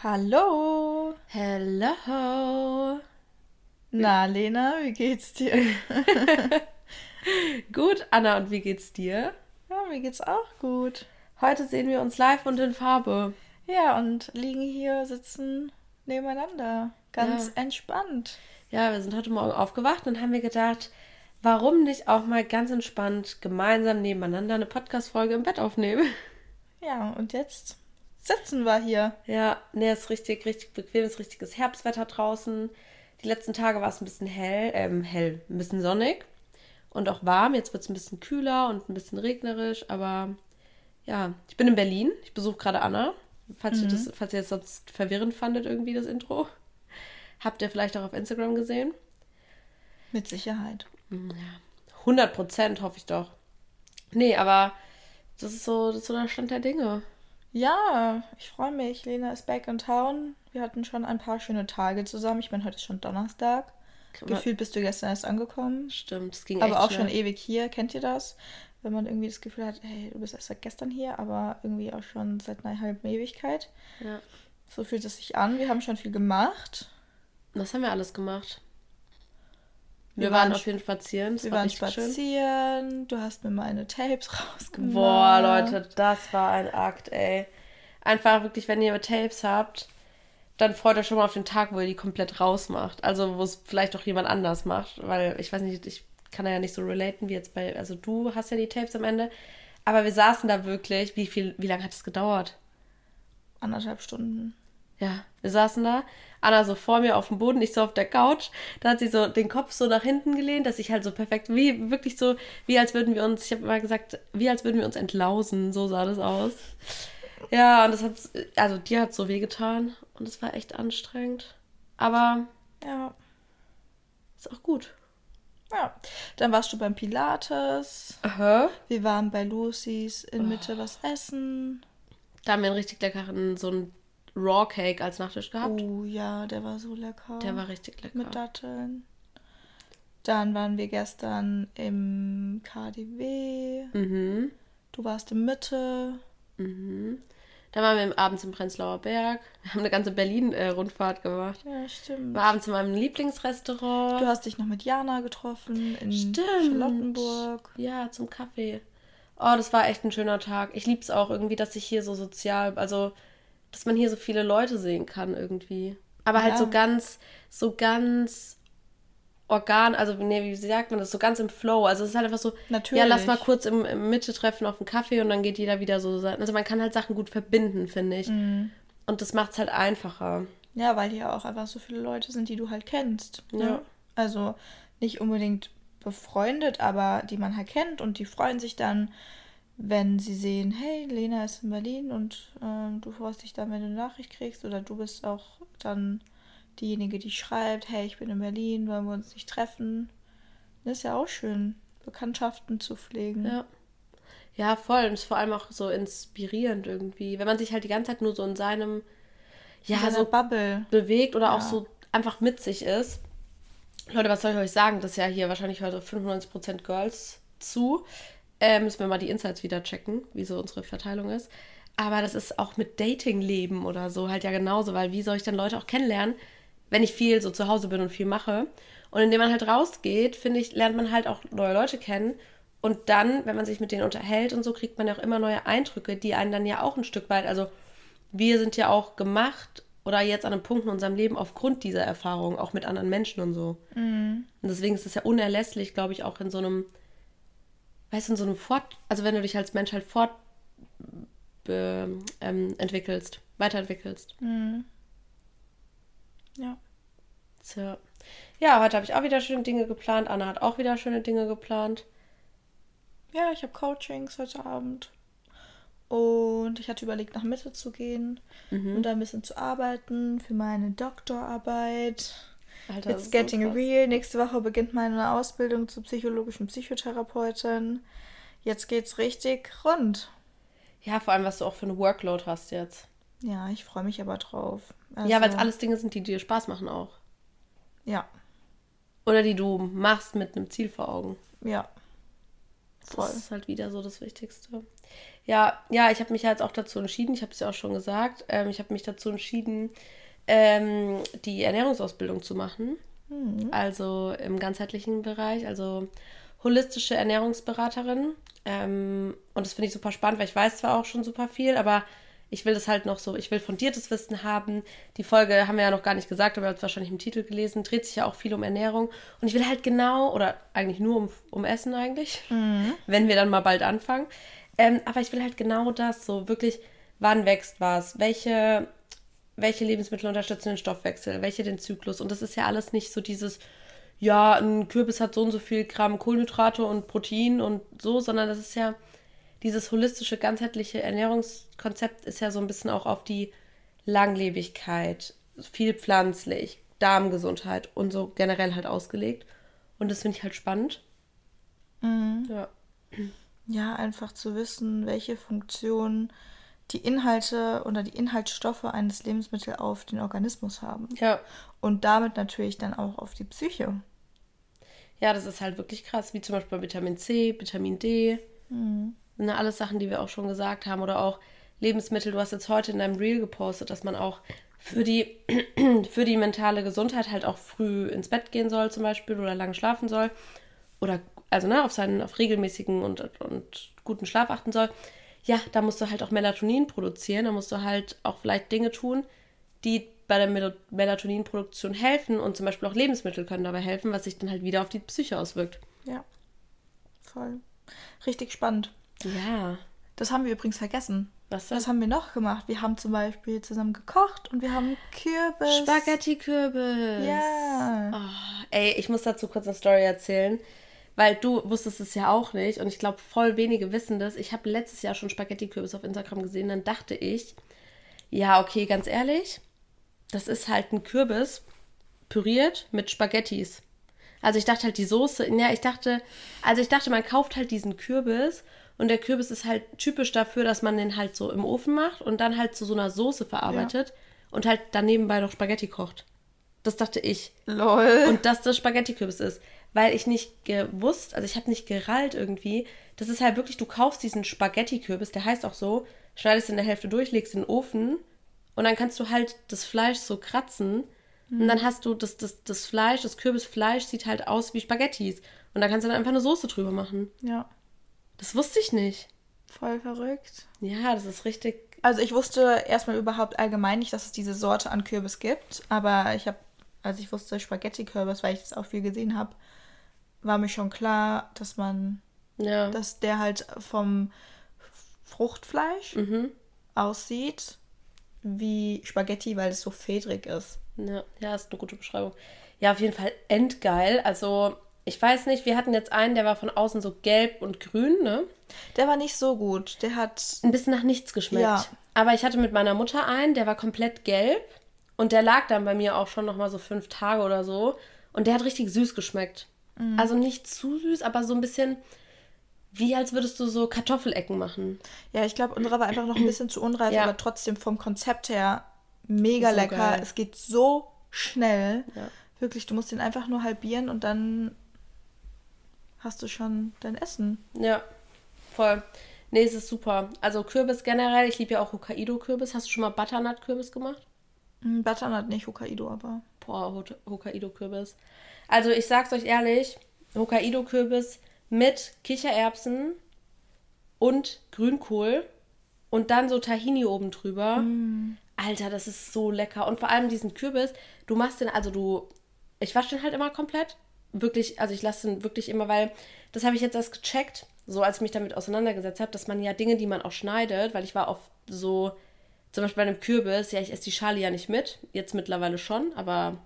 Hallo. Hello. Na, Lena, wie geht's dir? gut, Anna, und wie geht's dir? Ja, mir geht's auch gut. Heute sehen wir uns live und in Farbe. Ja, und liegen hier, sitzen nebeneinander. Ganz ja. entspannt. Ja, wir sind heute Morgen aufgewacht und haben wir gedacht, warum nicht auch mal ganz entspannt gemeinsam nebeneinander eine Podcast-Folge im Bett aufnehmen? Ja, und jetzt sitzen wir hier. Ja, ne, ist richtig, richtig bequem, ist richtiges Herbstwetter draußen. Die letzten Tage war es ein bisschen hell, ähm, hell, ein bisschen sonnig und auch warm. Jetzt wird es ein bisschen kühler und ein bisschen regnerisch, aber ja, ich bin in Berlin. Ich besuche gerade Anna. Falls, mhm. ihr das, falls ihr es sonst verwirrend fandet, irgendwie das Intro. Habt ihr vielleicht auch auf Instagram gesehen? Mit Sicherheit. Hm, ja, 100 Prozent hoffe ich doch. Nee, aber das ist so, das ist so der Stand der Dinge. Ja, ich freue mich. Lena ist back in town. Wir hatten schon ein paar schöne Tage zusammen. Ich meine, heute ist schon Donnerstag. Gefühlt bist du gestern erst angekommen. Stimmt, es ging Aber auch schnell. schon ewig hier. Kennt ihr das? Wenn man irgendwie das Gefühl hat, hey, du bist erst seit gestern hier, aber irgendwie auch schon seit einer halben Ewigkeit. Ja. So fühlt es sich an. Wir haben schon viel gemacht. Was haben wir alles gemacht? Wir, wir waren, auf jeden Fall spazieren. Das wir war waren spazieren. Schön. Du hast mir meine Tapes rausgemacht. Boah, Leute, das war ein Akt, ey. Einfach wirklich, wenn ihr Tapes habt, dann freut euch schon mal auf den Tag, wo ihr die komplett rausmacht. Also, wo es vielleicht auch jemand anders macht. Weil ich weiß nicht, ich kann da ja nicht so relaten wie jetzt bei. Also, du hast ja die Tapes am Ende. Aber wir saßen da wirklich. Wie viel, wie lange hat es gedauert? Anderthalb Stunden. Ja, wir saßen da, Anna so vor mir auf dem Boden, ich so auf der Couch. Da hat sie so den Kopf so nach hinten gelehnt, dass ich halt so perfekt, wie wirklich so, wie als würden wir uns, ich habe immer gesagt, wie als würden wir uns entlausen, so sah das aus. Ja, und das hat, also dir hat so wehgetan und es war echt anstrengend. Aber ja, ist auch gut. Ja, dann warst du beim Pilates. Aha. Wir waren bei Lucy's in Mitte oh. was essen. Da haben wir einen richtig leckeren, so einen Raw Cake als Nachtisch gehabt. Oh ja, der war so lecker. Der war richtig lecker. Mit Datteln. Dann waren wir gestern im KDW. Mhm. Du warst in Mitte. Mhm. Dann waren wir abends im Prenzlauer Berg. Wir haben eine ganze Berlin-Rundfahrt gemacht. Ja, stimmt. War abends in meinem Lieblingsrestaurant. Du hast dich noch mit Jana getroffen in stimmt. Charlottenburg. Ja, zum Kaffee. Oh, das war echt ein schöner Tag. Ich liebe es auch irgendwie, dass ich hier so sozial, also dass man hier so viele Leute sehen kann irgendwie. Aber halt ja. so ganz, so ganz organ, also nee, wie sagt man das, so ganz im Flow. Also es ist halt einfach so, Natürlich. ja, lass mal kurz im, im Mitte treffen auf einen Kaffee und dann geht jeder wieder so. Also man kann halt Sachen gut verbinden, finde ich. Mhm. Und das macht es halt einfacher. Ja, weil hier auch einfach so viele Leute sind, die du halt kennst. Ne? Ja. Also nicht unbedingt befreundet, aber die man halt kennt und die freuen sich dann wenn sie sehen, hey, Lena ist in Berlin und äh, du freust dich dann, wenn du eine Nachricht kriegst oder du bist auch dann diejenige, die schreibt, hey, ich bin in Berlin, wollen wir uns nicht treffen. Das ist ja auch schön, Bekanntschaften zu pflegen. Ja. Ja, voll. Und ist vor allem auch so inspirierend irgendwie. Wenn man sich halt die ganze Zeit nur so in seinem, ja, in so Bubble bewegt oder ja. auch so einfach mit sich ist. Leute, was soll ich euch sagen? Das ist ja hier wahrscheinlich heute 95% Girls zu. Äh, müssen wir mal die Insights wieder checken, wie so unsere Verteilung ist. Aber das ist auch mit Dating-Leben oder so halt ja genauso, weil wie soll ich dann Leute auch kennenlernen, wenn ich viel so zu Hause bin und viel mache? Und indem man halt rausgeht, finde ich, lernt man halt auch neue Leute kennen. Und dann, wenn man sich mit denen unterhält und so, kriegt man ja auch immer neue Eindrücke, die einen dann ja auch ein Stück weit, also wir sind ja auch gemacht oder jetzt an einem Punkt in unserem Leben aufgrund dieser Erfahrung, auch mit anderen Menschen und so. Mhm. Und deswegen ist es ja unerlässlich, glaube ich, auch in so einem weißt du, in so einem Fort, also wenn du dich als Mensch halt fort ähm, entwickelst, weiterentwickelst. Mhm. Ja. So. Ja, heute habe ich auch wieder schöne Dinge geplant. Anna hat auch wieder schöne Dinge geplant. Ja, ich habe Coachings heute Abend. Und ich hatte überlegt, nach Mitte zu gehen mhm. und da ein bisschen zu arbeiten für meine Doktorarbeit. Alter, It's getting so real. Nächste Woche beginnt meine Ausbildung zur psychologischen Psychotherapeutin. Jetzt geht's richtig rund. Ja, vor allem, was du auch für eine Workload hast jetzt. Ja, ich freue mich aber drauf. Also, ja, weil es alles Dinge sind, die dir Spaß machen auch. Ja. Oder die du machst mit einem Ziel vor Augen. Ja. Voll. Das ist halt wieder so das Wichtigste. Ja, ja, ich habe mich jetzt auch dazu entschieden, ich habe es ja auch schon gesagt, ähm, ich habe mich dazu entschieden, ähm, die Ernährungsausbildung zu machen. Mhm. Also im ganzheitlichen Bereich, also holistische Ernährungsberaterin. Ähm, und das finde ich super spannend, weil ich weiß zwar auch schon super viel, aber ich will das halt noch so, ich will fundiertes Wissen haben. Die Folge haben wir ja noch gar nicht gesagt, aber ihr habt es wahrscheinlich im Titel gelesen, dreht sich ja auch viel um Ernährung. Und ich will halt genau, oder eigentlich nur um, um Essen eigentlich, mhm. wenn wir dann mal bald anfangen. Ähm, aber ich will halt genau das, so wirklich, wann wächst was, welche, welche Lebensmittel unterstützen den Stoffwechsel, welche den Zyklus. Und das ist ja alles nicht so dieses, ja, ein Kürbis hat so und so viel Gramm Kohlenhydrate und Protein und so, sondern das ist ja dieses holistische, ganzheitliche Ernährungskonzept ist ja so ein bisschen auch auf die Langlebigkeit, viel pflanzlich, Darmgesundheit und so generell halt ausgelegt. Und das finde ich halt spannend. Mhm. Ja. Ja, einfach zu wissen, welche Funktion die Inhalte oder die Inhaltsstoffe eines Lebensmittels auf den Organismus haben. Ja. Und damit natürlich dann auch auf die Psyche. Ja, das ist halt wirklich krass, wie zum Beispiel bei Vitamin C, Vitamin D. Mhm. Ne, alles Sachen, die wir auch schon gesagt haben. Oder auch Lebensmittel. Du hast jetzt heute in deinem Reel gepostet, dass man auch für die, für die mentale Gesundheit halt auch früh ins Bett gehen soll, zum Beispiel, oder lange schlafen soll. Oder also ne, auf seinen, auf regelmäßigen und, und guten Schlaf achten soll. Ja, da musst du halt auch Melatonin produzieren. Da musst du halt auch vielleicht Dinge tun, die bei der Mel Melatoninproduktion helfen und zum Beispiel auch Lebensmittel können dabei helfen, was sich dann halt wieder auf die Psyche auswirkt. Ja, voll. Richtig spannend. Ja. Das haben wir übrigens vergessen. Was denn? Was haben wir noch gemacht? Wir haben zum Beispiel zusammen gekocht und wir haben Kürbis. Spaghetti-Kürbis. Ja. Oh, ey, ich muss dazu kurz eine Story erzählen, weil du wusstest es ja auch nicht und ich glaube, voll wenige wissen das. Ich habe letztes Jahr schon Spaghetti-Kürbis auf Instagram gesehen, dann dachte ich, ja, okay, ganz ehrlich, das ist halt ein Kürbis püriert mit Spaghettis. Also ich dachte halt die Soße, ja, ich dachte, also ich dachte, man kauft halt diesen Kürbis und der Kürbis ist halt typisch dafür, dass man den halt so im Ofen macht und dann halt zu so einer Soße verarbeitet ja. und halt dann nebenbei noch Spaghetti kocht. Das dachte ich. Lol. Und dass das Spaghetti-Kürbis ist. Weil ich nicht gewusst, also ich habe nicht gerallt irgendwie. Das ist halt wirklich, du kaufst diesen Spaghetti-Kürbis, der heißt auch so, schneidest in der Hälfte durch, legst in den Ofen und dann kannst du halt das Fleisch so kratzen. Mhm. Und dann hast du das, das, das Fleisch, das Kürbisfleisch sieht halt aus wie Spaghettis. Und da kannst du dann einfach eine Soße drüber machen. Ja. Das wusste ich nicht. Voll verrückt. Ja, das ist richtig. Also ich wusste erstmal überhaupt allgemein nicht, dass es diese Sorte an Kürbis gibt, aber ich habe, als ich wusste Spaghetti-Kürbis, weil ich das auch viel gesehen habe, war mir schon klar, dass man, ja. dass der halt vom Fruchtfleisch mhm. aussieht wie Spaghetti, weil es so fedrig ist. Ja, ja, ist eine gute Beschreibung. Ja, auf jeden Fall endgeil. Also ich weiß nicht, wir hatten jetzt einen, der war von außen so gelb und grün, ne? Der war nicht so gut. Der hat. Ein bisschen nach nichts geschmeckt. Ja. Aber ich hatte mit meiner Mutter einen, der war komplett gelb. Und der lag dann bei mir auch schon nochmal so fünf Tage oder so. Und der hat richtig süß geschmeckt. Mhm. Also nicht zu süß, aber so ein bisschen wie als würdest du so Kartoffelecken machen. Ja, ich glaube, unsere war einfach noch ein bisschen zu unreif, ja. aber trotzdem vom Konzept her mega so lecker. Geil. Es geht so schnell. Ja. Wirklich, du musst den einfach nur halbieren und dann hast du schon dein Essen. Ja, voll. Nee, es ist super. Also Kürbis generell, ich liebe ja auch Hokkaido-Kürbis. Hast du schon mal Butternut-Kürbis gemacht? Mm, Butternut nicht, Hokkaido aber. Boah, Hokkaido-Kürbis. Also ich sag's euch ehrlich, Hokkaido-Kürbis mit Kichererbsen und Grünkohl und dann so Tahini oben drüber. Mm. Alter, das ist so lecker. Und vor allem diesen Kürbis, du machst den, also du, ich wasche den halt immer komplett wirklich, also ich lasse den wirklich immer, weil das habe ich jetzt erst gecheckt, so als ich mich damit auseinandergesetzt habe, dass man ja Dinge, die man auch schneidet, weil ich war oft so, zum Beispiel bei einem Kürbis, ja, ich esse die Schale ja nicht mit, jetzt mittlerweile schon, aber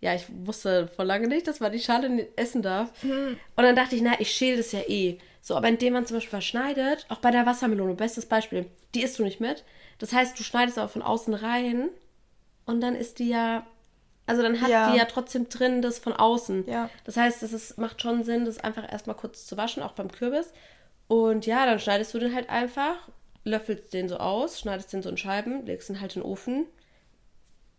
ja, ich wusste vor lange nicht, dass man die Schale essen darf. Mhm. Und dann dachte ich, na, ich schäle das ja eh. So, aber indem man zum Beispiel verschneidet, auch bei der Wassermelone, bestes Beispiel, die isst du nicht mit. Das heißt, du schneidest aber von außen rein und dann ist die ja also dann hat ja. die ja trotzdem drin das von außen. Ja. Das heißt, es ist, macht schon Sinn, das einfach erstmal kurz zu waschen, auch beim Kürbis. Und ja, dann schneidest du den halt einfach, löffelst den so aus, schneidest den so in Scheiben, legst ihn halt in den Ofen,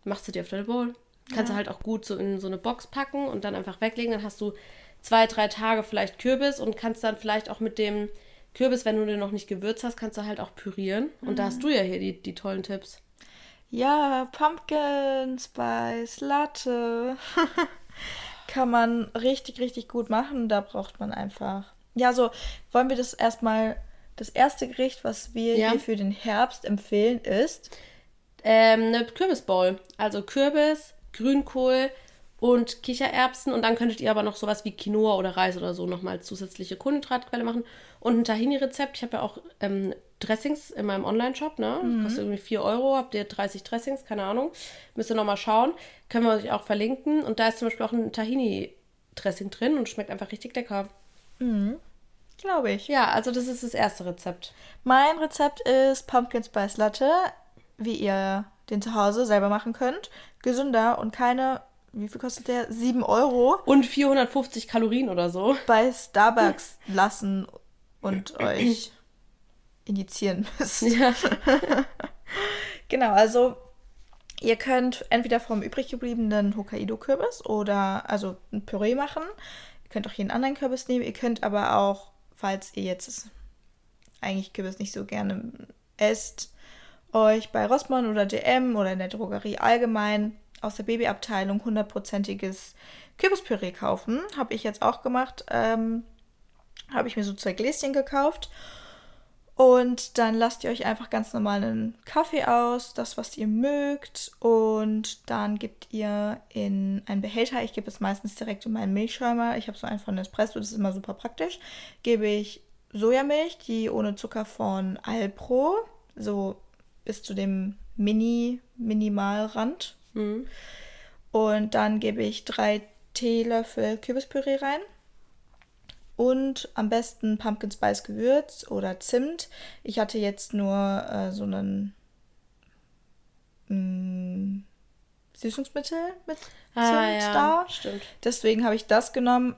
machst du dir auf deine Bowl. Kannst ja. du halt auch gut so in so eine Box packen und dann einfach weglegen. Dann hast du zwei, drei Tage vielleicht Kürbis und kannst dann vielleicht auch mit dem Kürbis, wenn du den noch nicht gewürzt hast, kannst du halt auch pürieren. Und mhm. da hast du ja hier die, die tollen Tipps. Ja, Pumpkin Spice Latte. Kann man richtig, richtig gut machen. Da braucht man einfach. Ja, so wollen wir das erstmal. Das erste Gericht, was wir ja. hier für den Herbst empfehlen, ist ähm, eine Kürbisbowl. Also Kürbis, Grünkohl und Kichererbsen. Und dann könntet ihr aber noch sowas wie Quinoa oder Reis oder so nochmal als zusätzliche Kohlenhydratquelle machen. Und ein Tahini-Rezept. Ich habe ja auch ähm, Dressings in meinem Online-Shop, ne? Mhm. Kostet irgendwie 4 Euro, habt ihr 30 Dressings, keine Ahnung. Müsst ihr nochmal schauen. Können wir euch auch verlinken. Und da ist zum Beispiel auch ein Tahini-Dressing drin und schmeckt einfach richtig lecker. Mhm. Glaube ich. Ja, also das ist das erste Rezept. Mein Rezept ist Pumpkin Spice Latte, wie ihr den zu Hause selber machen könnt. Gesünder und keine, wie viel kostet der? 7 Euro. Und 450 Kalorien oder so. Bei Starbucks lassen und euch injizieren müsst. Ja. genau, also ihr könnt entweder vom übrig gebliebenen Hokkaido-Kürbis oder also ein Püree machen. Ihr könnt auch jeden anderen Kürbis nehmen. Ihr könnt aber auch, falls ihr jetzt eigentlich Kürbis nicht so gerne esst, euch bei Rossmann oder DM oder in der Drogerie allgemein aus der Babyabteilung hundertprozentiges Kürbispüree kaufen. Habe ich jetzt auch gemacht. Ähm, Habe ich mir so zwei Gläschen gekauft und dann lasst ihr euch einfach ganz normal einen Kaffee aus, das, was ihr mögt. Und dann gebt ihr in einen Behälter, ich gebe es meistens direkt in meinen Milchschäumer. Ich habe so einen von Espresso, das ist immer super praktisch. Gebe ich Sojamilch, die ohne Zucker von Alpro, so bis zu dem Mini, Minimalrand. Mhm. Und dann gebe ich drei Teelöffel Kürbispüree rein und am besten Pumpkin Spice Gewürz oder Zimt. Ich hatte jetzt nur äh, so einen mh, mm, Süßungsmittel mit ah, Zimt ah, ja. da. Stimmt. Deswegen habe ich das genommen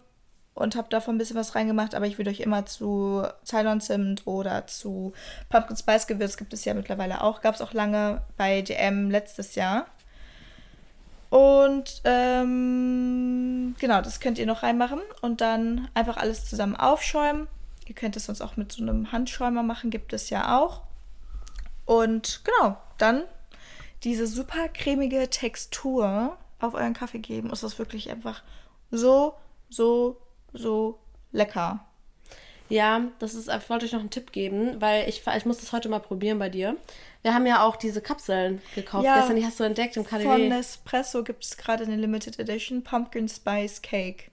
und habe davon ein bisschen was reingemacht, aber ich würde euch immer zu Ceylon Zimt oder zu Pumpkin Spice Gewürz gibt es ja mittlerweile auch, gab es auch lange bei DM letztes Jahr. Und ähm, genau, das könnt ihr noch reinmachen und dann einfach alles zusammen aufschäumen. Ihr könnt es sonst auch mit so einem Handschäumer machen, gibt es ja auch. Und genau, dann diese super cremige Textur auf euren Kaffee geben. Ist das wirklich einfach so, so, so lecker. Ja, das ist, ich wollte euch noch einen Tipp geben, weil ich, ich muss das heute mal probieren bei dir. Wir haben ja auch diese Kapseln gekauft. Ja, Gestern, die hast du entdeckt im KDW. Von Nespresso gibt es gerade eine Limited Edition Pumpkin Spice Cake.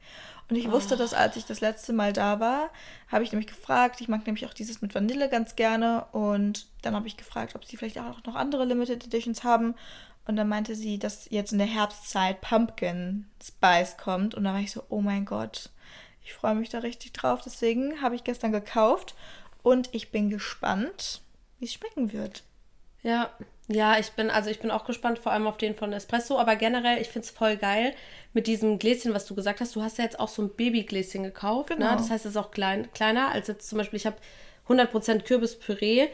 Und ich oh. wusste das, als ich das letzte Mal da war, habe ich nämlich gefragt. Ich mag nämlich auch dieses mit Vanille ganz gerne. Und dann habe ich gefragt, ob sie vielleicht auch noch andere Limited Editions haben. Und dann meinte sie, dass jetzt in der Herbstzeit Pumpkin Spice kommt. Und da war ich so, oh mein Gott ich freue mich da richtig drauf. Deswegen habe ich gestern gekauft und ich bin gespannt, wie es schmecken wird. Ja, ja, ich bin, also ich bin auch gespannt, vor allem auf den von Espresso, aber generell, ich finde es voll geil mit diesem Gläschen, was du gesagt hast. Du hast ja jetzt auch so ein Babygläschen gekauft, ne? genau. ne? Das heißt, es ist auch klein, kleiner als jetzt zum Beispiel, ich habe 100% Kürbispüree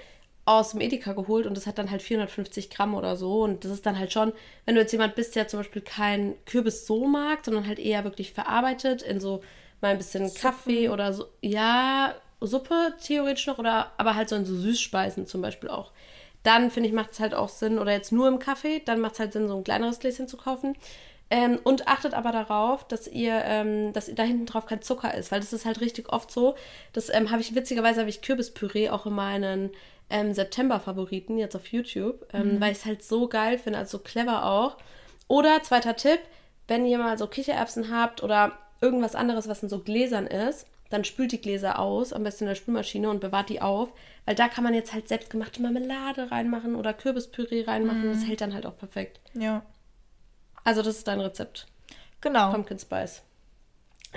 aus dem Edeka geholt und das hat dann halt 450 Gramm oder so. Und das ist dann halt schon, wenn du jetzt jemand bist, der zum Beispiel keinen Kürbis so mag, sondern halt eher wirklich verarbeitet in so mal ein bisschen Suppen. Kaffee oder so. Ja, Suppe theoretisch noch, oder aber halt so in so Süßspeisen zum Beispiel auch. Dann finde ich, macht es halt auch Sinn, oder jetzt nur im Kaffee, dann macht es halt Sinn, so ein kleineres Gläschen zu kaufen. Ähm, und achtet aber darauf, dass ihr, ähm, dass da hinten drauf kein Zucker ist, weil das ist halt richtig oft so. Das ähm, habe ich witzigerweise habe ich Kürbispüree auch in meinen ähm, September-Favoriten jetzt auf YouTube, ähm, mhm. weil ich es halt so geil finde, also so clever auch. Oder zweiter Tipp, wenn ihr mal so Kichererbsen habt oder irgendwas anderes, was in so Gläsern ist, dann spült die Gläser aus, am besten in der Spülmaschine und bewahrt die auf, weil da kann man jetzt halt selbstgemachte Marmelade reinmachen oder Kürbispüree reinmachen. Mm. Das hält dann halt auch perfekt. Ja. Also das ist dein Rezept. Genau. Pumpkin Spice.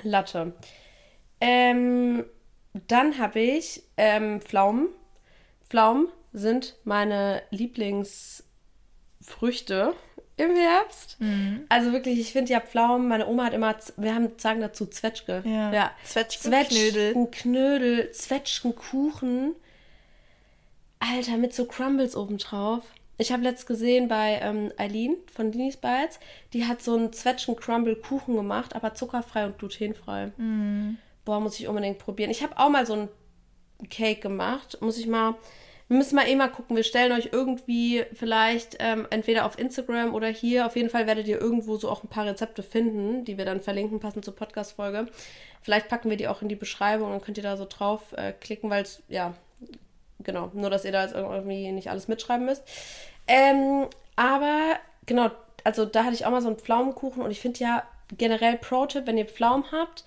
Latte. Ähm, dann habe ich ähm, Pflaumen. Pflaumen sind meine Lieblingsfrüchte im Herbst. Mhm. Also wirklich, ich finde ja Pflaumen, meine Oma hat immer, wir haben, sagen dazu Zwetschge. Ja. ja. Zwetschgenknödel. Knödel, Zwetschgenkuchen. Alter, mit so Crumbles obendrauf. Ich habe letzt gesehen bei ähm, Eileen von Linis Bites, die hat so einen Zwetschgen-Crumble-Kuchen gemacht, aber zuckerfrei und glutenfrei. Mm. Boah, muss ich unbedingt probieren. Ich habe auch mal so einen Cake gemacht. Muss ich mal. Wir müssen mal eh mal gucken. Wir stellen euch irgendwie vielleicht ähm, entweder auf Instagram oder hier. Auf jeden Fall werdet ihr irgendwo so auch ein paar Rezepte finden, die wir dann verlinken, passend zur Podcast-Folge. Vielleicht packen wir die auch in die Beschreibung, dann könnt ihr da so drauf äh, klicken, weil es, ja, genau, nur dass ihr da jetzt irgendwie nicht alles mitschreiben müsst. Ähm, aber genau, also da hatte ich auch mal so einen Pflaumenkuchen und ich finde ja generell Pro-Tipp, wenn ihr Pflaumen habt,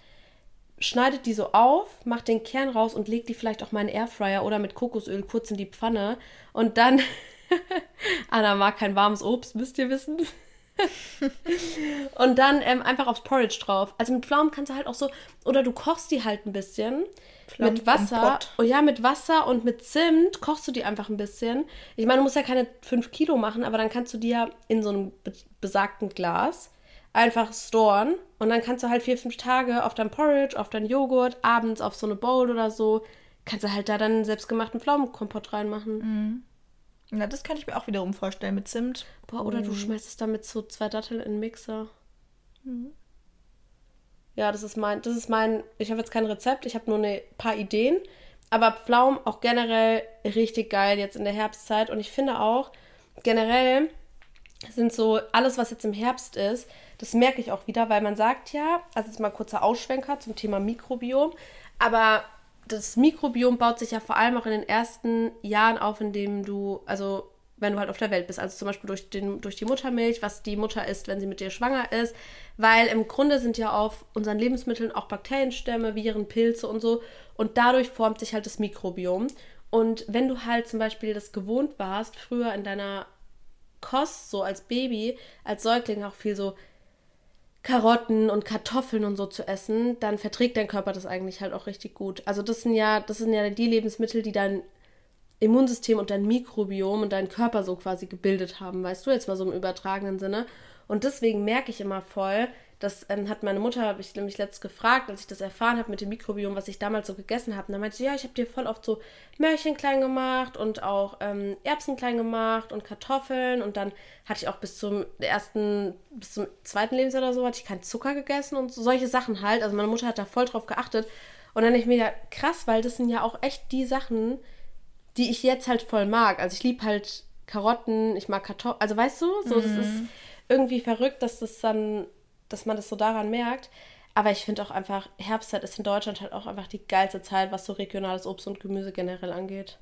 schneidet die so auf, macht den Kern raus und legt die vielleicht auch mal in Airfryer oder mit Kokosöl kurz in die Pfanne und dann Anna mag kein warmes Obst, müsst ihr wissen. und dann ähm, einfach aufs Porridge drauf. Also mit Pflaumen kannst du halt auch so, oder du kochst die halt ein bisschen Pflaumen mit Wasser. Oh ja, mit Wasser und mit Zimt kochst du die einfach ein bisschen. Ich meine, du musst ja keine 5 Kilo machen, aber dann kannst du die ja in so einem besagten Glas einfach storen und dann kannst du halt vier, fünf Tage auf dein Porridge, auf dein Joghurt, abends auf so eine Bowl oder so, kannst du halt da dann selbstgemachten Pflaumenkompott reinmachen. Mhm. Ja, das kann ich mir auch wiederum vorstellen mit Zimt. Boah, oder du schmeißt es damit so zwei Datteln in den Mixer. Mhm. Ja, das ist mein, das ist mein, ich habe jetzt kein Rezept, ich habe nur ein paar Ideen. Aber Pflaumen auch generell richtig geil jetzt in der Herbstzeit. Und ich finde auch, generell sind so alles, was jetzt im Herbst ist, das merke ich auch wieder, weil man sagt ja, also jetzt mal kurzer Ausschwenker zum Thema Mikrobiom, aber das Mikrobiom baut sich ja vor allem auch in den ersten Jahren auf, in dem du, also wenn du halt auf der Welt bist. Also zum Beispiel durch, den, durch die Muttermilch, was die Mutter isst, wenn sie mit dir schwanger ist. Weil im Grunde sind ja auf unseren Lebensmitteln auch Bakterienstämme, Viren, Pilze und so. Und dadurch formt sich halt das Mikrobiom. Und wenn du halt zum Beispiel das gewohnt warst, früher in deiner Kost, so als Baby, als Säugling auch viel so Karotten und Kartoffeln und so zu essen, dann verträgt dein Körper das eigentlich halt auch richtig gut. Also das sind ja, das sind ja die Lebensmittel, die dein Immunsystem und dein Mikrobiom und deinen Körper so quasi gebildet haben, weißt du, jetzt mal so im übertragenen Sinne. Und deswegen merke ich immer voll, das ähm, hat meine Mutter, habe ich nämlich letztens gefragt, als ich das erfahren habe mit dem Mikrobiom, was ich damals so gegessen habe. Und dann meinte sie, ja, ich habe dir voll oft so Möhrchen klein gemacht und auch ähm, Erbsen klein gemacht und Kartoffeln. Und dann hatte ich auch bis zum ersten, bis zum zweiten Lebensjahr oder so, hatte ich keinen Zucker gegessen und so, solche Sachen halt. Also meine Mutter hat da voll drauf geachtet. Und dann ich mir ja krass, weil das sind ja auch echt die Sachen, die ich jetzt halt voll mag. Also ich liebe halt Karotten, ich mag Kartoffeln. Also weißt du, so, mhm. das ist irgendwie verrückt, dass das dann dass man das so daran merkt. Aber ich finde auch einfach, Herbstzeit ist in Deutschland halt auch einfach die geilste Zeit, was so regionales Obst und Gemüse generell angeht.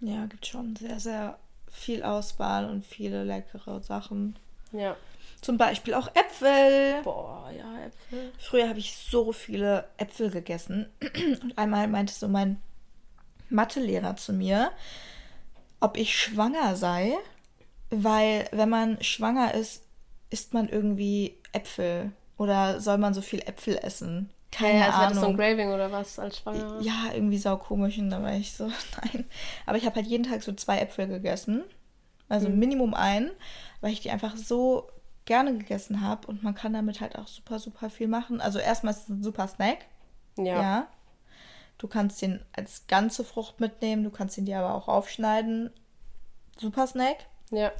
Ja, gibt schon sehr, sehr viel Auswahl und viele leckere Sachen. Ja. Zum Beispiel auch Äpfel. Boah, ja, Äpfel. Früher habe ich so viele Äpfel gegessen. Und einmal meinte so mein Mathelehrer zu mir, ob ich schwanger sei, weil wenn man schwanger ist, isst man irgendwie Äpfel oder soll man so viel Äpfel essen? Keine ja, als Ahnung. War das so ein Graving oder was als Schwanger? Ja, irgendwie sau komisch und da war ich so, nein. Aber ich habe halt jeden Tag so zwei Äpfel gegessen. Also mhm. Minimum einen, weil ich die einfach so gerne gegessen habe und man kann damit halt auch super, super viel machen. Also erstmal ist es ein super Snack. Ja. ja. Du kannst den als ganze Frucht mitnehmen, du kannst ihn dir aber auch aufschneiden. Super Snack. Ja.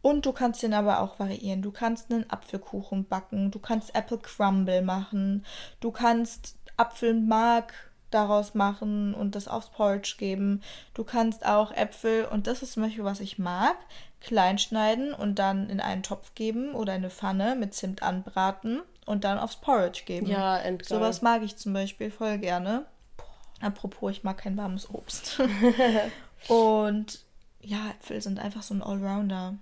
Und du kannst den aber auch variieren. Du kannst einen Apfelkuchen backen, du kannst Apple Crumble machen, du kannst Apfelmark daraus machen und das aufs Porridge geben. Du kannst auch Äpfel, und das ist zum Beispiel, was ich mag, klein schneiden und dann in einen Topf geben oder in eine Pfanne mit Zimt anbraten und dann aufs Porridge geben. Ja, endgeil. Sowas mag ich zum Beispiel voll gerne. Apropos, ich mag kein warmes Obst. und ja, Äpfel sind einfach so ein Allrounder.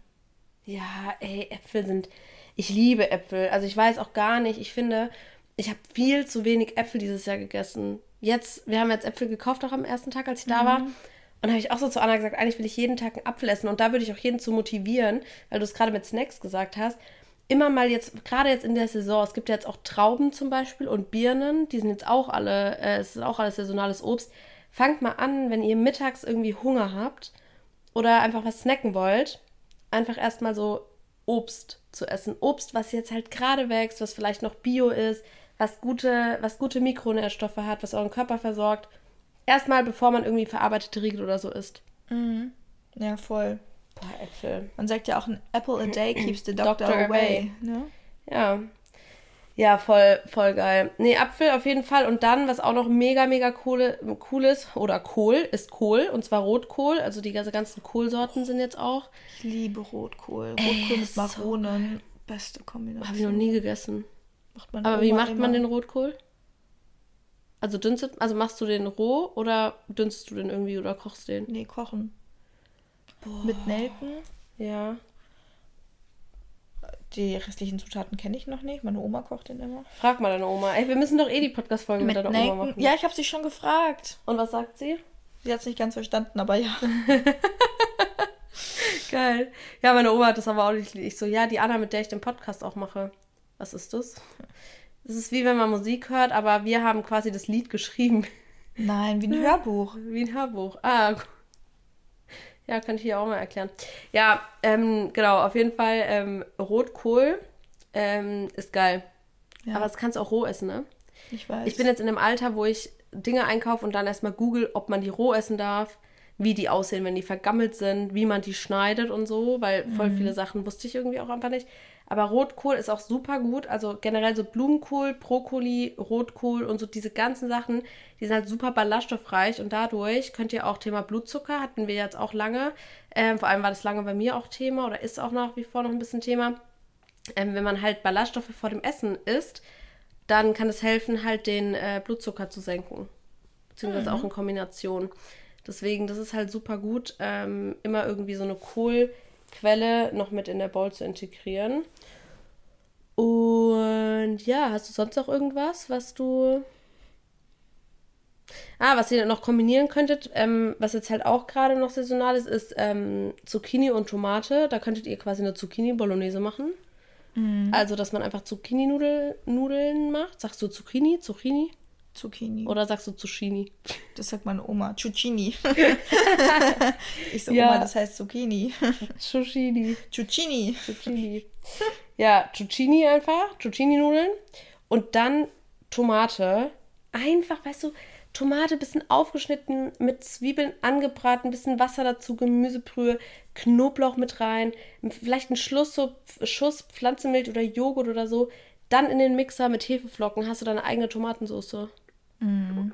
Ja, ey, Äpfel sind. Ich liebe Äpfel. Also ich weiß auch gar nicht. Ich finde, ich habe viel zu wenig Äpfel dieses Jahr gegessen. Jetzt, wir haben jetzt Äpfel gekauft auch am ersten Tag, als ich da mhm. war. Und habe ich auch so zu Anna gesagt, eigentlich will ich jeden Tag einen Apfel essen. Und da würde ich auch jeden zu motivieren, weil du es gerade mit Snacks gesagt hast. Immer mal jetzt, gerade jetzt in der Saison, es gibt ja jetzt auch Trauben zum Beispiel und Birnen, die sind jetzt auch alle, äh, es ist auch alles saisonales Obst. Fangt mal an, wenn ihr mittags irgendwie Hunger habt oder einfach was snacken wollt, einfach erstmal so Obst zu essen. Obst, was jetzt halt gerade wächst, was vielleicht noch bio ist, was gute, was gute Mikronährstoffe hat, was euren Körper versorgt. Erstmal, bevor man irgendwie verarbeitete Riegel oder so isst. Mhm. Ja, voll. Boah, Äpfel. Man sagt ja auch, ein apple a day keeps the doctor, doctor away. Ne? Ja. Ja, voll, voll geil. Nee, Apfel auf jeden Fall. Und dann, was auch noch mega, mega cool, cool ist, oder Kohl, ist Kohl. Und zwar Rotkohl. Also die ganzen Kohlsorten sind jetzt auch. Ich liebe Rotkohl. Rotkohl mit Maronen. So Beste Kombination. Habe ich noch nie gegessen. Aber wie macht man den Rotkohl? Also dünstet, also machst du den roh oder dünstest du den irgendwie oder kochst den? Nee, kochen. Boah. Mit Nelken. Ja. Die restlichen Zutaten kenne ich noch nicht. Meine Oma kocht den immer. Frag mal deine Oma. Ey, wir müssen doch eh die Podcast-Folge mit, mit deiner. Oma machen. Ja, ich habe sie schon gefragt. Und was sagt sie? Sie hat es nicht ganz verstanden, aber ja. Geil. Ja, meine Oma hat das aber auch nicht. Ich so, ja, die Anna, mit der ich den Podcast auch mache. Was ist das? Es ist wie wenn man Musik hört, aber wir haben quasi das Lied geschrieben. Nein, wie ein Hörbuch. Wie ein Hörbuch. Ah, ja, kann ich hier auch mal erklären. Ja, ähm, genau, auf jeden Fall ähm, Rotkohl ähm, ist geil. Ja. Aber das kannst du auch roh essen, ne? Ich weiß. Ich bin jetzt in einem Alter, wo ich Dinge einkaufe und dann erstmal google, ob man die roh essen darf, wie die aussehen, wenn die vergammelt sind, wie man die schneidet und so, weil voll mhm. viele Sachen wusste ich irgendwie auch einfach nicht. Aber Rotkohl ist auch super gut. Also generell so Blumenkohl, Brokkoli, Rotkohl und so diese ganzen Sachen, die sind halt super ballaststoffreich und dadurch könnt ihr auch Thema Blutzucker, hatten wir jetzt auch lange. Ähm, vor allem war das lange bei mir auch Thema oder ist auch nach wie vor noch ein bisschen Thema. Ähm, wenn man halt Ballaststoffe vor dem Essen isst, dann kann es helfen, halt den äh, Blutzucker zu senken. Beziehungsweise mhm. auch in Kombination. Deswegen, das ist halt super gut, ähm, immer irgendwie so eine Kohl- Quelle noch mit in der Bowl zu integrieren. Und ja, hast du sonst noch irgendwas, was du. Ah, was ihr noch kombinieren könntet, ähm, was jetzt halt auch gerade noch saisonal ist, ist ähm, Zucchini und Tomate. Da könntet ihr quasi eine Zucchini-Bolognese machen. Mhm. Also, dass man einfach Zucchini-Nudeln macht. Sagst du Zucchini? Zucchini? Zucchini. Oder sagst du Zucchini? Das sagt meine Oma. Zucchini. ich so, ja. Oma, das heißt Zucchini. Zucchini. Zucchini. Zucchini. Ja, Zucchini einfach. Zucchini-Nudeln. Und dann Tomate. Einfach, weißt du, Tomate bisschen aufgeschnitten, mit Zwiebeln angebraten, bisschen Wasser dazu, Gemüsebrühe, Knoblauch mit rein, vielleicht ein Schluss, so, Schuss Pflanzenmilch oder Joghurt oder so. Dann in den Mixer mit Hefeflocken hast du deine eigene Tomatensauce. Mhm.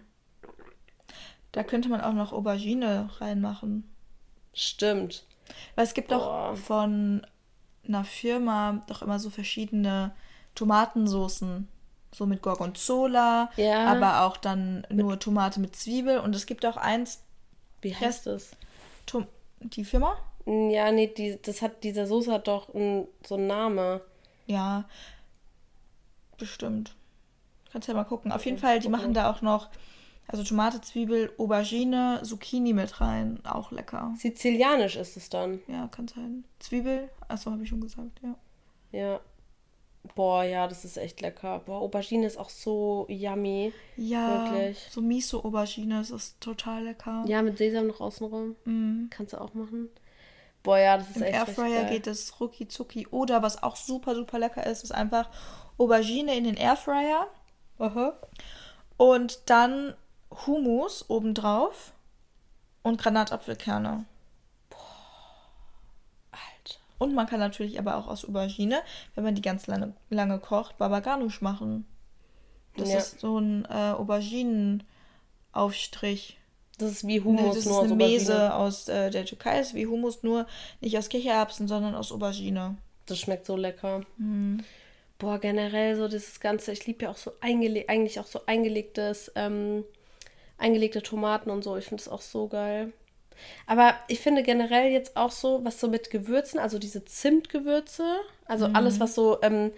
Da könnte man auch noch Aubergine reinmachen. Stimmt. Weil es gibt Boah. auch von einer Firma doch immer so verschiedene Tomatensoßen. So mit Gorgonzola, ja. aber auch dann nur Tomate mit Zwiebel. Und es gibt auch eins. Wie heißt das? Tom die Firma? Ja, nee, die, das hat, diese Soße hat doch ein, so einen Namen. Ja, bestimmt. Kannst ja mal gucken. Auf jeden Fall, die machen da auch noch, also Tomate, Zwiebel, Aubergine, Zucchini mit rein. Auch lecker. Sizilianisch ist es dann. Ja, kann sein. Zwiebel, achso, habe ich schon gesagt, ja. Ja. Boah, ja, das ist echt lecker. Boah, Aubergine ist auch so yummy. Ja, wirklich. so Miso-Aubergine, das ist total lecker. Ja, mit Sesam noch außenrum. Mhm. Kannst du auch machen. Boah, ja, das ist Im echt Airfryer geht es rucki zucki. Oder was auch super, super lecker ist, ist einfach Aubergine in den Airfryer Aha. Und dann Hummus obendrauf und Granatapfelkerne. Alter. Und man kann natürlich aber auch aus Aubergine, wenn man die ganz lange, lange kocht, Baba Ganoush machen. Das ja. ist so ein äh, Auberginenaufstrich. Das ist wie Hummus, nee, das nur ist eine Mese aus äh, der Türkei. Das ist wie Hummus, nur nicht aus Kichererbsen, sondern aus Aubergine. Das schmeckt so lecker. Mhm boah, generell so dieses Ganze, ich liebe ja auch so eingele eigentlich auch so eingelegtes, ähm, eingelegte Tomaten und so. Ich finde es auch so geil. Aber ich finde generell jetzt auch so, was so mit Gewürzen, also diese Zimtgewürze, also mhm. alles, was so, ähm,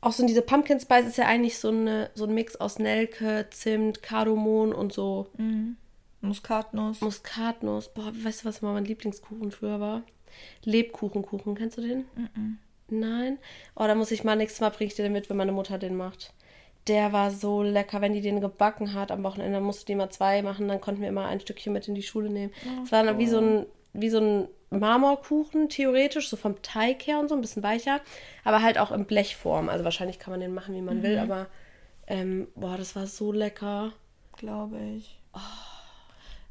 auch so diese Pumpkin Spice ist ja eigentlich so, eine, so ein Mix aus Nelke, Zimt, Kardamom und so. Mhm. Muskatnuss. Muskatnuss. Boah, weißt du, was mal mein Lieblingskuchen früher war? Lebkuchenkuchen, kennst du den? Mhm. Nein. Oh, da muss ich mal nächstes Mal bringe ich dir den mit, wenn meine Mutter den macht. Der war so lecker, wenn die den gebacken hat am Wochenende, dann musste die mal zwei machen, dann konnten wir immer ein Stückchen mit in die Schule nehmen. Es war dann wie so ein wie so ein Marmorkuchen theoretisch, so vom Teig her und so ein bisschen weicher, aber halt auch in Blechform. Also wahrscheinlich kann man den machen, wie man mhm. will, aber ähm, boah, das war so lecker. Glaube ich. Oh.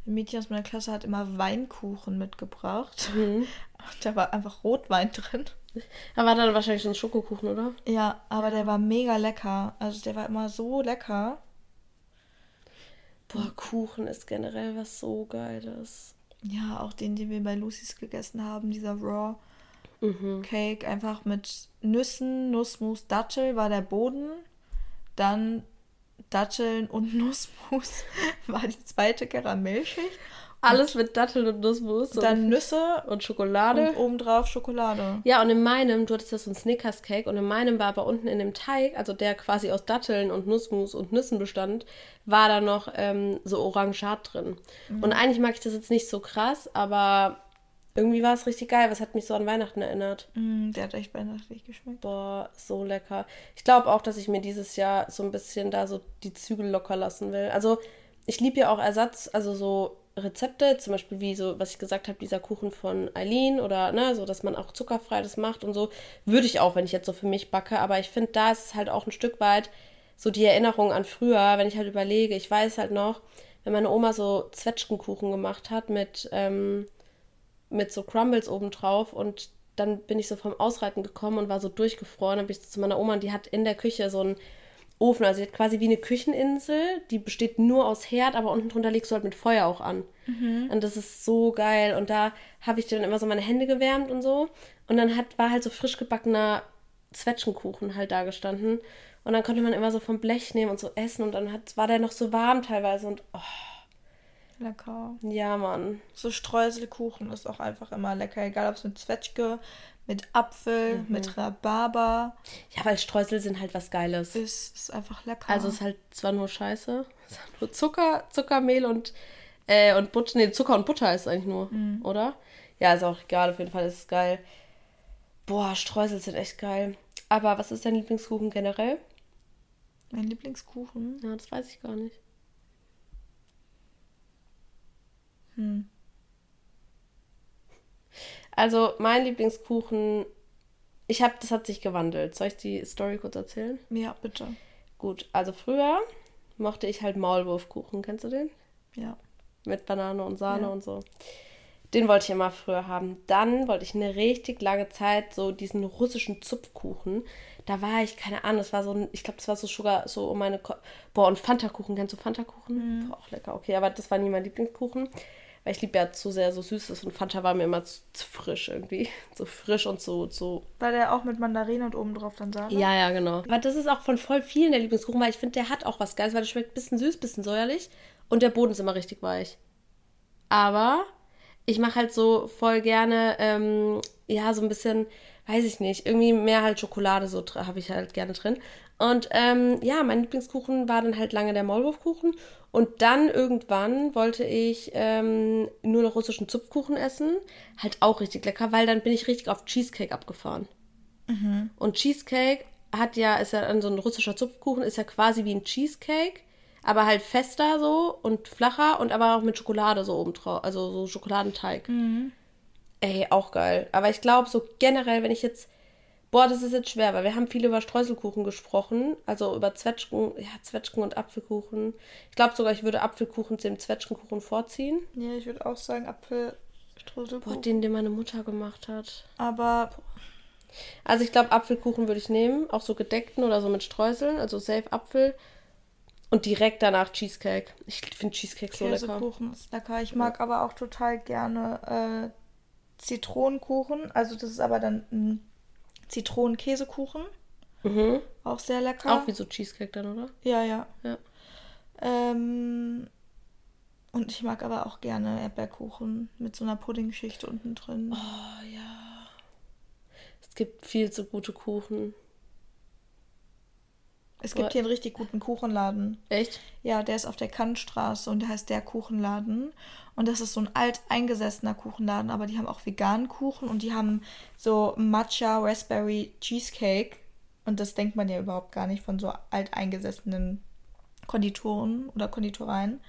ein Mädchen aus meiner Klasse hat immer Weinkuchen mitgebracht. Mhm. Da war einfach Rotwein drin. Da war dann wahrscheinlich so ein Schokokuchen, oder? Ja, aber der war mega lecker. Also der war immer so lecker. Boah, Kuchen ist generell was so Geiles. Ja, auch den, den wir bei Lucy's gegessen haben, dieser Raw mhm. Cake, einfach mit Nüssen, Nussmus, Dattel war der Boden. Dann Datteln und Nussmus war die zweite Karamellschicht. Alles mit Datteln und Nussmus. Dann Nüsse und Schokolade. Und obendrauf Schokolade. Ja, und in meinem, du hattest ja so ein Snickers-Cake und in meinem war aber unten in dem Teig, also der quasi aus Datteln und Nussmus und Nüssen bestand, war da noch ähm, so Orangat drin. Mhm. Und eigentlich mag ich das jetzt nicht so krass, aber irgendwie war es richtig geil. Was hat mich so an Weihnachten erinnert? Mm, der hat echt weihnachtlich geschmeckt. Boah, so lecker. Ich glaube auch, dass ich mir dieses Jahr so ein bisschen da so die Zügel locker lassen will. Also, ich liebe ja auch Ersatz, also so Rezepte, zum Beispiel wie so, was ich gesagt habe, dieser Kuchen von Eileen oder ne, so, dass man auch zuckerfrei das macht und so. Würde ich auch, wenn ich jetzt so für mich backe. Aber ich finde, da ist es halt auch ein Stück weit so die Erinnerung an früher, wenn ich halt überlege, ich weiß halt noch, wenn meine Oma so Zwetschgenkuchen gemacht hat mit, ähm, mit so Crumbles obendrauf und dann bin ich so vom Ausreiten gekommen und war so durchgefroren. Dann bin ich zu meiner Oma und die hat in der Küche so einen Ofen, also sie hat quasi wie eine Kücheninsel, die besteht nur aus Herd, aber unten drunter legst du halt mit Feuer auch an. Mhm. Und das ist so geil. Und da habe ich dann immer so meine Hände gewärmt und so. Und dann hat, war halt so frisch gebackener Zwetschgenkuchen halt da gestanden. Und dann konnte man immer so vom Blech nehmen und so essen. Und dann hat, war der noch so warm teilweise und oh, Lecker. Ja, Mann. So Streuselkuchen ist auch einfach immer lecker, egal ob es mit Zwetschge, mit Apfel, mhm. mit Rhabarber. Ja, weil Streusel sind halt was Geiles. Ist, ist einfach lecker. Also ist halt zwar nur Scheiße, ist halt nur Zucker, Zuckermehl und, äh, und Butter. Nee, Zucker und Butter ist eigentlich nur, mhm. oder? Ja, ist auch egal, auf jeden Fall ist es geil. Boah, Streusel sind echt geil. Aber was ist dein Lieblingskuchen generell? Mein Lieblingskuchen? Ja, das weiß ich gar nicht. Hm. Also mein Lieblingskuchen, ich habe, das hat sich gewandelt. Soll ich die Story kurz erzählen? Ja, bitte. Gut, also früher mochte ich halt Maulwurfkuchen. Kennst du den? Ja. Mit Banane und Sahne ja. und so. Den wollte ich immer früher haben. Dann wollte ich eine richtig lange Zeit so diesen russischen Zupfkuchen. Da war ich, keine Ahnung, das war so ein, ich glaube, das war so Sugar, so um meine, Ko boah, und Fanta-Kuchen, kennst du Fanta-Kuchen? Mhm. Auch lecker, okay, aber das war nie mein Lieblingskuchen. Weil ich liebe ja zu sehr so Süßes und Fanta war mir immer zu, zu frisch irgendwie. So frisch und so, so. War der auch mit Mandarine und oben drauf dann Sahne? Ja, ja, genau. Aber das ist auch von voll vielen der Lieblingskuchen, weil ich finde, der hat auch was Geiles, weil der schmeckt ein bisschen süß, ein bisschen säuerlich und der Boden ist immer richtig weich. Aber ich mache halt so voll gerne, ähm, ja, so ein bisschen, weiß ich nicht, irgendwie mehr halt Schokolade so habe ich halt gerne drin. Und ähm, ja, mein Lieblingskuchen war dann halt lange der Maulwurfkuchen. Und dann irgendwann wollte ich ähm, nur noch russischen Zupfkuchen essen. Halt auch richtig lecker, weil dann bin ich richtig auf Cheesecake abgefahren. Mhm. Und Cheesecake hat ja, ist ja so ein russischer Zupfkuchen, ist ja quasi wie ein Cheesecake, aber halt fester so und flacher und aber auch mit Schokolade so oben drauf. Also so Schokoladenteig. Mhm. Ey, auch geil. Aber ich glaube, so generell, wenn ich jetzt Boah, das ist jetzt schwer, weil wir haben viel über Streuselkuchen gesprochen, also über Zwetschgen, ja, Zwetschgen und Apfelkuchen. Ich glaube sogar, ich würde Apfelkuchen zu dem Zwetschgenkuchen vorziehen. Ja, ich würde auch sagen Apfelstreuselkuchen. Boah, den, den meine Mutter gemacht hat. Aber. Also ich glaube, Apfelkuchen würde ich nehmen, auch so gedeckten oder so mit Streuseln, also safe Apfel. Und direkt danach Cheesecake. Ich finde Cheesecake so lecker. Käsekuchen ist lecker. Ich mag ja. aber auch total gerne äh, Zitronenkuchen. Also das ist aber dann ein Zitronenkäsekuchen. Mhm. Auch sehr lecker. Auch wie so Cheesecake dann, oder? Ja, ja. ja. Ähm, und ich mag aber auch gerne Erdbeerkuchen mit so einer Puddingschicht unten drin. Oh ja. Es gibt viel zu gute Kuchen. Es gibt hier einen richtig guten Kuchenladen. Echt? Ja, der ist auf der Kantstraße und der heißt der Kuchenladen. Und das ist so ein alteingesessener Kuchenladen, aber die haben auch veganen Kuchen und die haben so Matcha Raspberry Cheesecake. Und das denkt man ja überhaupt gar nicht von so alteingesessenen Konditoren oder Konditoreien.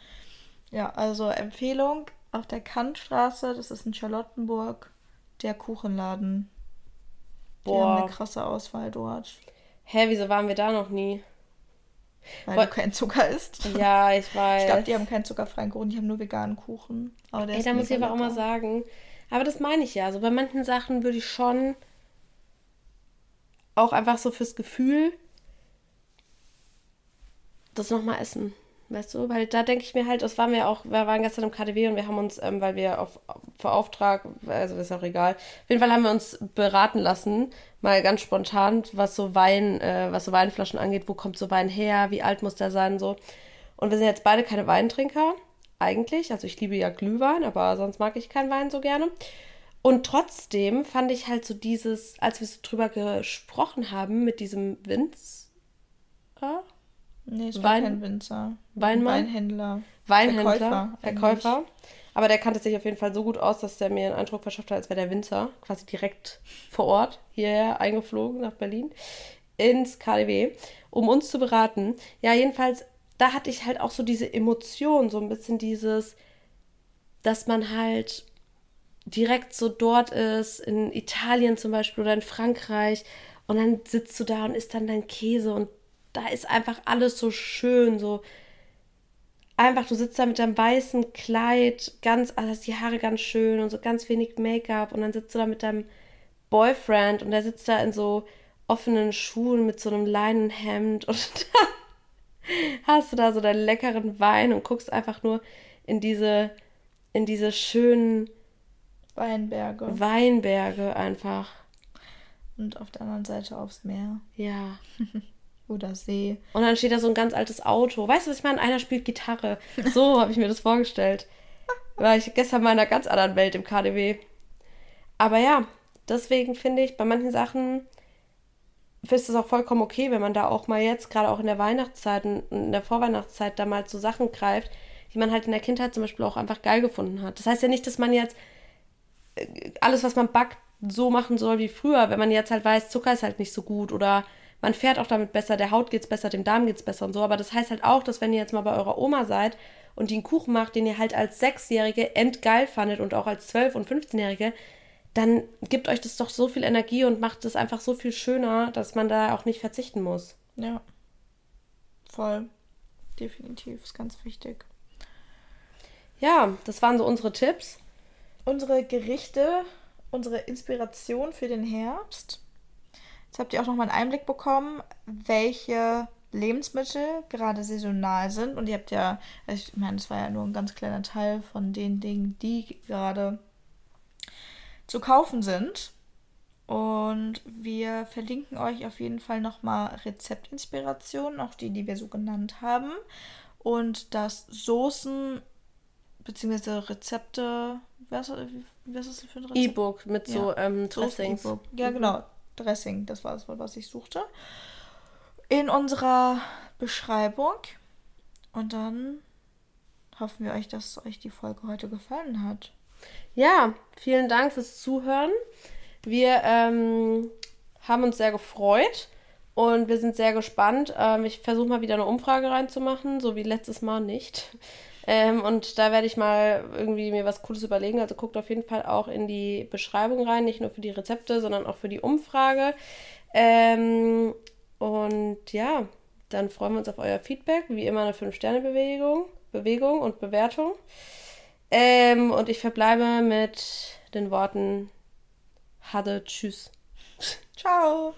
Ja, also Empfehlung auf der Kantstraße, das ist in Charlottenburg, der Kuchenladen. Boah. Die haben eine krasse Auswahl dort. Hä, wieso waren wir da noch nie? Weil Boah. du keinen Zucker isst. Ja, ich weiß. Ich glaube, die haben keinen zuckerfreien Kuchen, die haben nur veganen Kuchen. Aber der Ey, da muss ich aber auch mal sagen, aber das meine ich ja. Also bei manchen Sachen würde ich schon auch einfach so fürs Gefühl das nochmal essen. Weißt du, weil da denke ich mir halt, das waren wir auch, wir waren gestern im KDW und wir haben uns, ähm, weil wir auf, für Auftrag, also ist auch egal, auf jeden Fall haben wir uns beraten lassen, mal ganz spontan, was so Wein, äh, was so Weinflaschen angeht, wo kommt so Wein her, wie alt muss der sein, so. Und wir sind jetzt beide keine Weintrinker, eigentlich. Also ich liebe ja Glühwein, aber sonst mag ich keinen Wein so gerne. Und trotzdem fand ich halt so dieses, als wir so drüber gesprochen haben mit diesem Winz. Nee, es war kein Winzer. Weinmann? Weinhändler. Weinhändler. Verkäufer. Verkäufer. Aber der kannte sich auf jeden Fall so gut aus, dass der mir einen Eindruck verschafft hat, als wäre der Winzer quasi direkt vor Ort hierher eingeflogen nach Berlin ins KDW, um uns zu beraten. Ja, jedenfalls, da hatte ich halt auch so diese Emotion, so ein bisschen dieses, dass man halt direkt so dort ist, in Italien zum Beispiel oder in Frankreich, und dann sitzt du da und isst dann dein Käse und da ist einfach alles so schön, so einfach, du sitzt da mit deinem weißen Kleid, ganz, also die Haare ganz schön und so ganz wenig Make-up und dann sitzt du da mit deinem Boyfriend und der sitzt da in so offenen Schuhen mit so einem Leinenhemd und dann hast du da so deinen leckeren Wein und guckst einfach nur in diese, in diese schönen Weinberge. Weinberge einfach. Und auf der anderen Seite aufs Meer. Ja. Oder See. Und dann steht da so ein ganz altes Auto. Weißt du, was ich meine? Einer spielt Gitarre. So habe ich mir das vorgestellt. War ich gestern mal in einer ganz anderen Welt im KDW. Aber ja, deswegen finde ich, bei manchen Sachen ist es auch vollkommen okay, wenn man da auch mal jetzt, gerade auch in der Weihnachtszeit und in der Vorweihnachtszeit, da mal zu Sachen greift, die man halt in der Kindheit zum Beispiel auch einfach geil gefunden hat. Das heißt ja nicht, dass man jetzt äh, alles, was man backt, so machen soll wie früher, wenn man jetzt halt weiß, Zucker ist halt nicht so gut oder man fährt auch damit besser, der Haut geht's besser, dem Darm geht's besser und so. Aber das heißt halt auch, dass wenn ihr jetzt mal bei eurer Oma seid und die einen Kuchen macht, den ihr halt als Sechsjährige endgeil fandet und auch als Zwölf- und 15-Jährige, dann gibt euch das doch so viel Energie und macht es einfach so viel schöner, dass man da auch nicht verzichten muss. Ja. Voll. Definitiv. Ist ganz wichtig. Ja, das waren so unsere Tipps. Unsere Gerichte, unsere Inspiration für den Herbst. Jetzt habt ihr auch nochmal einen Einblick bekommen, welche Lebensmittel gerade saisonal sind. Und ihr habt ja, ich meine, das war ja nur ein ganz kleiner Teil von den Dingen, die gerade zu kaufen sind. Und wir verlinken euch auf jeden Fall nochmal Rezeptinspirationen, auch die, die wir so genannt haben. Und das Soßen bzw. Rezepte, was, was ist das für ein Rezept? E-Book mit so ja. ähm, Dressings. E ja, genau. Dressing, das war das Wort, was ich suchte, in unserer Beschreibung. Und dann hoffen wir euch, dass euch die Folge heute gefallen hat. Ja, vielen Dank fürs Zuhören. Wir ähm, haben uns sehr gefreut und wir sind sehr gespannt. Ähm, ich versuche mal wieder eine Umfrage reinzumachen, so wie letztes Mal nicht. Ähm, und da werde ich mal irgendwie mir was Cooles überlegen. Also guckt auf jeden Fall auch in die Beschreibung rein, nicht nur für die Rezepte, sondern auch für die Umfrage. Ähm, und ja, dann freuen wir uns auf euer Feedback. Wie immer eine 5-Sterne-Bewegung Bewegung und Bewertung. Ähm, und ich verbleibe mit den Worten Hade, tschüss. Ciao.